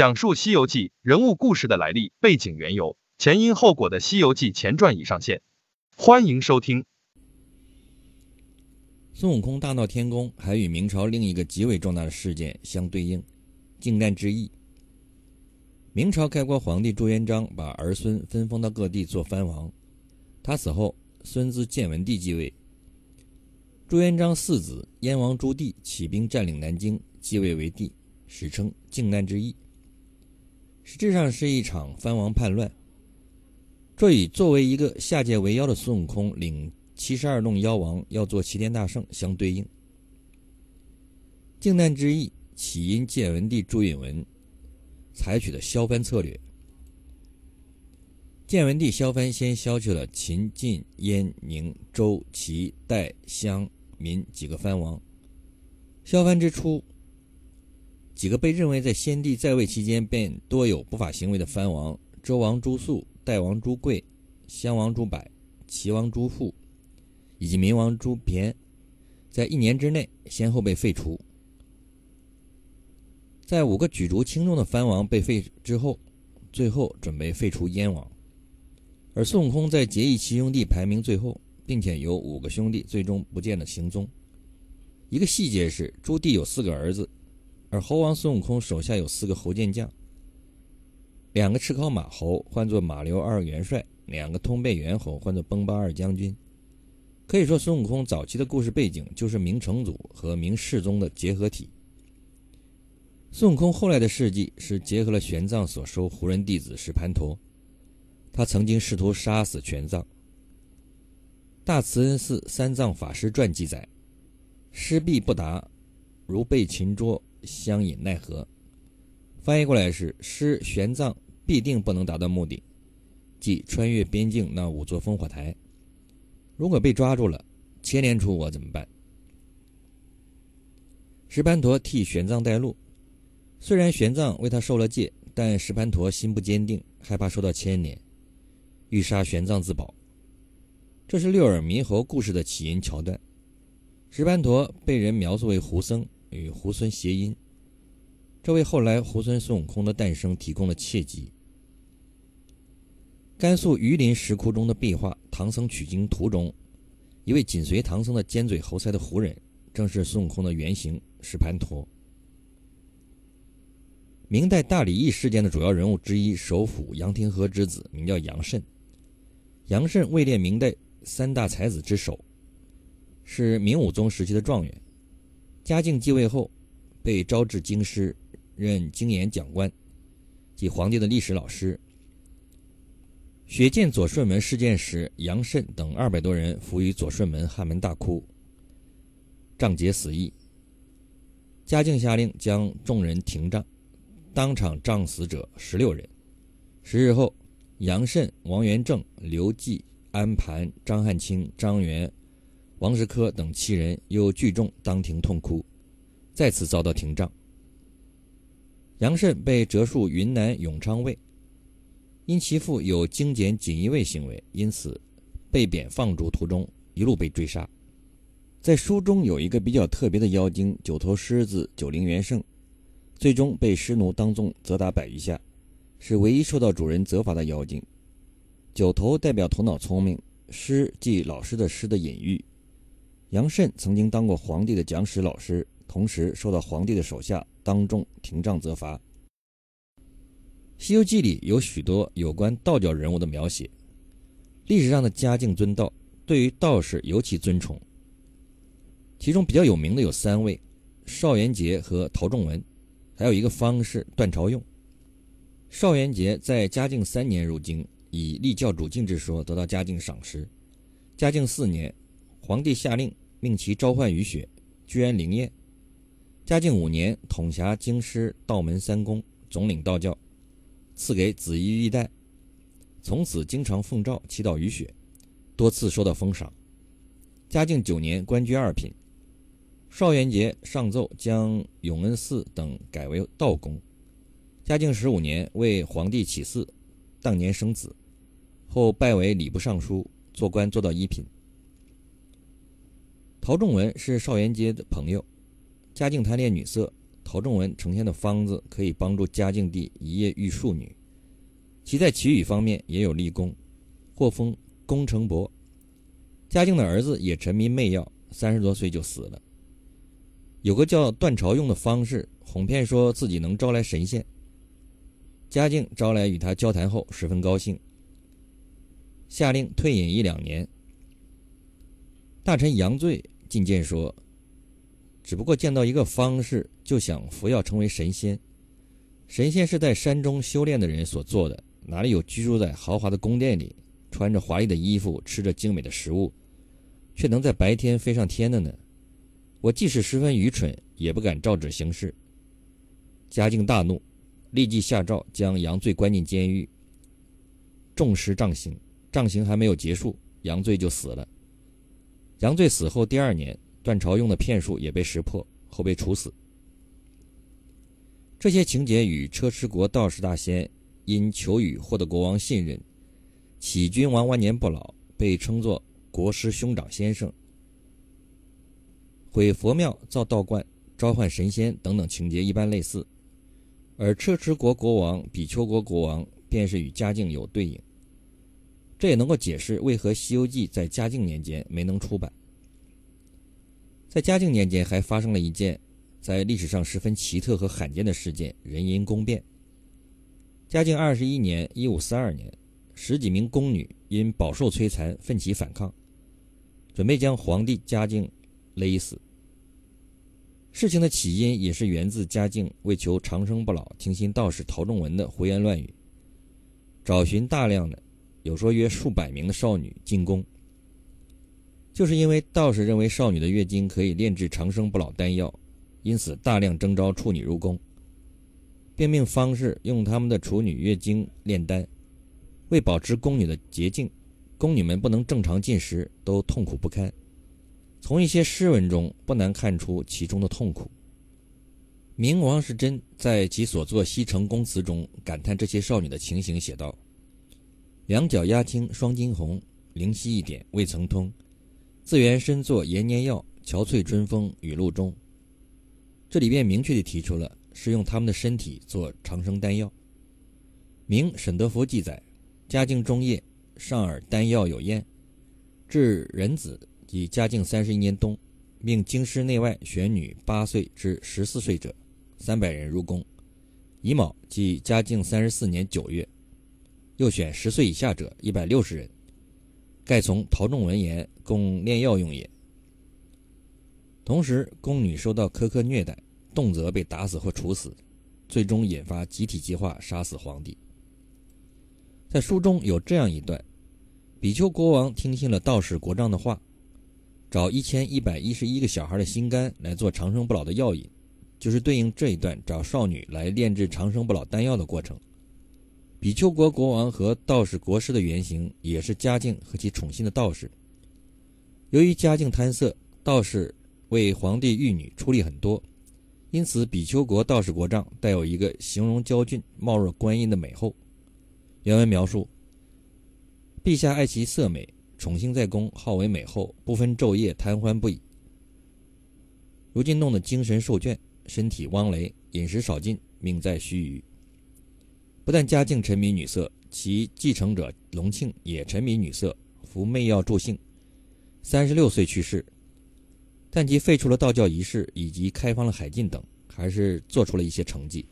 讲述《西游记》人物故事的来历、背景、缘由、前因后果的《西游记前传》已上线，欢迎收听。孙悟空大闹天宫，还与明朝另一个极为重大的事件相对应——靖难之役。明朝开国皇帝朱元璋把儿孙分封到各地做藩王，他死后，孙子建文帝继位。朱元璋四子燕王朱棣起兵占领南京，继位为帝，史称靖难之役。实质上是一场藩王叛乱，这与作为一个下界为妖的孙悟空领七十二洞妖王要做齐天大圣相对应。靖难之役起因建文帝朱允文采取的削藩策略。建文帝削藩先削去了秦、晋、燕、宁、周、齐、代、襄、民几个藩王。削藩之初。几个被认为在先帝在位期间便多有不法行为的藩王：周王朱肃、代王朱贵、襄王朱柏、齐王朱富，以及明王朱偏，在一年之内先后被废除。在五个举足轻重的藩王被废之后，最后准备废除燕王，而孙悟空在结义七兄弟排名最后，并且有五个兄弟最终不见了行踪。一个细节是，朱棣有四个儿子。而猴王孙悟空手下有四个猴健将，两个赤尻马猴唤作马刘二元帅，两个通背猿猴唤作崩巴二将军。可以说，孙悟空早期的故事背景就是明成祖和明世宗的结合体。孙悟空后来的事迹是结合了玄奘所收胡人弟子石盘陀，他曾经试图杀死玄奘。大慈恩寺三藏法师传记载：师必不达，如被擒捉。相引奈何？翻译过来是：师玄奘必定不能达到目的，即穿越边境那五座烽火台。如果被抓住了，牵连出我怎么办？石盘陀替玄奘带路，虽然玄奘为他受了戒，但石盘陀心不坚定，害怕受到牵连，欲杀玄奘自保。这是六耳猕猴故事的起因桥段。石盘陀被人描述为胡僧。与猢狲谐音，这为后来猢狲孙悟空的诞生提供了契机。甘肃榆林石窟中的壁画《唐僧取经图》中，一位紧随唐僧的尖嘴猴腮的胡人，正是孙悟空的原型石盘陀。明代大礼义事件的主要人物之一，首辅杨廷和之子，名叫杨慎。杨慎位列明代三大才子之首，是明武宗时期的状元。嘉靖继位后，被招至京师，任经研讲官，即皇帝的历史老师。血溅左顺门事件时，杨慎等二百多人伏于左顺门汉门大哭，仗节死役。嘉靖下令将众人停杖，当场杖死者十六人。十日后，杨慎、王元正、刘季、安盘、张汉卿、张元。王石科等七人又聚众当庭痛哭，再次遭到廷杖。杨慎被折戍云南永昌卫，因其父有精简锦衣卫行为，因此被贬放逐途中一路被追杀。在书中有一个比较特别的妖精——九头狮子九灵元圣，最终被狮奴当众责打百余下，是唯一受到主人责罚的妖精。九头代表头脑聪明，狮即老师的狮的隐喻。杨慎曾经当过皇帝的讲史老师，同时受到皇帝的手下当众廷杖责罚。《西游记》里有许多有关道教人物的描写，历史上的嘉靖尊道对于道士尤其尊崇，其中比较有名的有三位：邵元节和陶仲文，还有一个方士段朝用。邵元节在嘉靖三年入京，以立教主敬之说得到嘉靖赏识。嘉靖四年，皇帝下令。命其召唤雨雪，居安灵验。嘉靖五年，统辖京师道门三公，总领道教，赐给紫衣玉带。从此经常奉诏祈祷雨雪，多次受到封赏。嘉靖九年，官居二品。邵元节上奏将永恩寺等改为道宫。嘉靖十五年，为皇帝起嗣，当年生子，后拜为礼部尚书，做官做到一品。陶仲文是邵元节的朋友，嘉靖贪恋女色，陶仲文呈现的方子可以帮助嘉靖帝一夜遇庶女，其在祈雨方面也有立功，获封功成伯。嘉靖的儿子也沉迷媚药，三十多岁就死了。有个叫段朝用的方士哄骗说自己能招来神仙，嘉靖招来与他交谈后十分高兴，下令退隐一两年。大臣杨醉进谏说。只不过见到一个方士，就想服药成为神仙。神仙是在山中修炼的人所做的，哪里有居住在豪华的宫殿里，穿着华丽的衣服，吃着精美的食物，却能在白天飞上天的呢？我即使十分愚蠢，也不敢照旨行事。嘉靖大怒，立即下诏将杨醉关进监狱，重施杖刑。杖刑还没有结束，杨醉就死了。杨醉死后第二年。段朝用的骗术也被识破，后被处死。这些情节与车迟国道士大仙因求雨获得国王信任，启君王万年不老，被称作国师兄长先生，毁佛庙造道观、召唤神仙等等情节一般类似。而车迟国国王比丘国国王便是与嘉靖有对应，这也能够解释为何《西游记》在嘉靖年间没能出版。在嘉靖年间，还发生了一件在历史上十分奇特和罕见的事件——人因宫变。嘉靖二十一年（一五四二年），十几名宫女因饱受摧残，奋起反抗，准备将皇帝嘉靖勒死。事情的起因也是源自嘉靖为求长生不老，听信道士陶仲文的胡言乱语，找寻大量的，有说约数百名的少女进宫。就是因为道士认为少女的月经可以炼制长生不老丹药，因此大量征召处女入宫，并命方士用他们的处女月经炼丹。为保持宫女的洁净，宫女们不能正常进食，都痛苦不堪。从一些诗文中不难看出其中的痛苦。明王世贞在其所作《西城宫词》中感叹这些少女的情形，写道：“两脚压青双金红，灵犀一点未曾通。”自缘身作延年药，憔悴春风雨露中。这里边明确地提出了是用他们的身体做长生丹药。明沈德福记载，嘉靖中叶，上耳丹药有验，至壬子即嘉靖三十一年冬，命京师内外选女八岁至十四岁者，三百人入宫。乙卯即嘉靖三十四年九月，又选十岁以下者一百六十人。盖从陶仲文言，供炼药用也。同时，宫女受到苛刻虐待，动辄被打死或处死，最终引发集体计划杀死皇帝。在书中有这样一段：比丘国王听信了道士国丈的话，找一千一百一十一个小孩的心肝来做长生不老的药引，就是对应这一段找少女来炼制长生不老丹药的过程。比丘国国王和道士国师的原型也是嘉靖和其宠信的道士。由于嘉靖贪色，道士为皇帝御女出力很多，因此比丘国道士国丈带有一个形容娇俊、貌若观音的美后。原文描述：陛下爱其色美，宠幸在宫，好为美后，不分昼夜，贪欢不已。如今弄得精神受倦，身体汪雷，饮食少进，命在须臾。不但嘉靖沉迷女色，其继承者隆庆也沉迷女色，服媚药助兴，三十六岁去世。但其废除了道教仪式以及开放了海禁等，还是做出了一些成绩。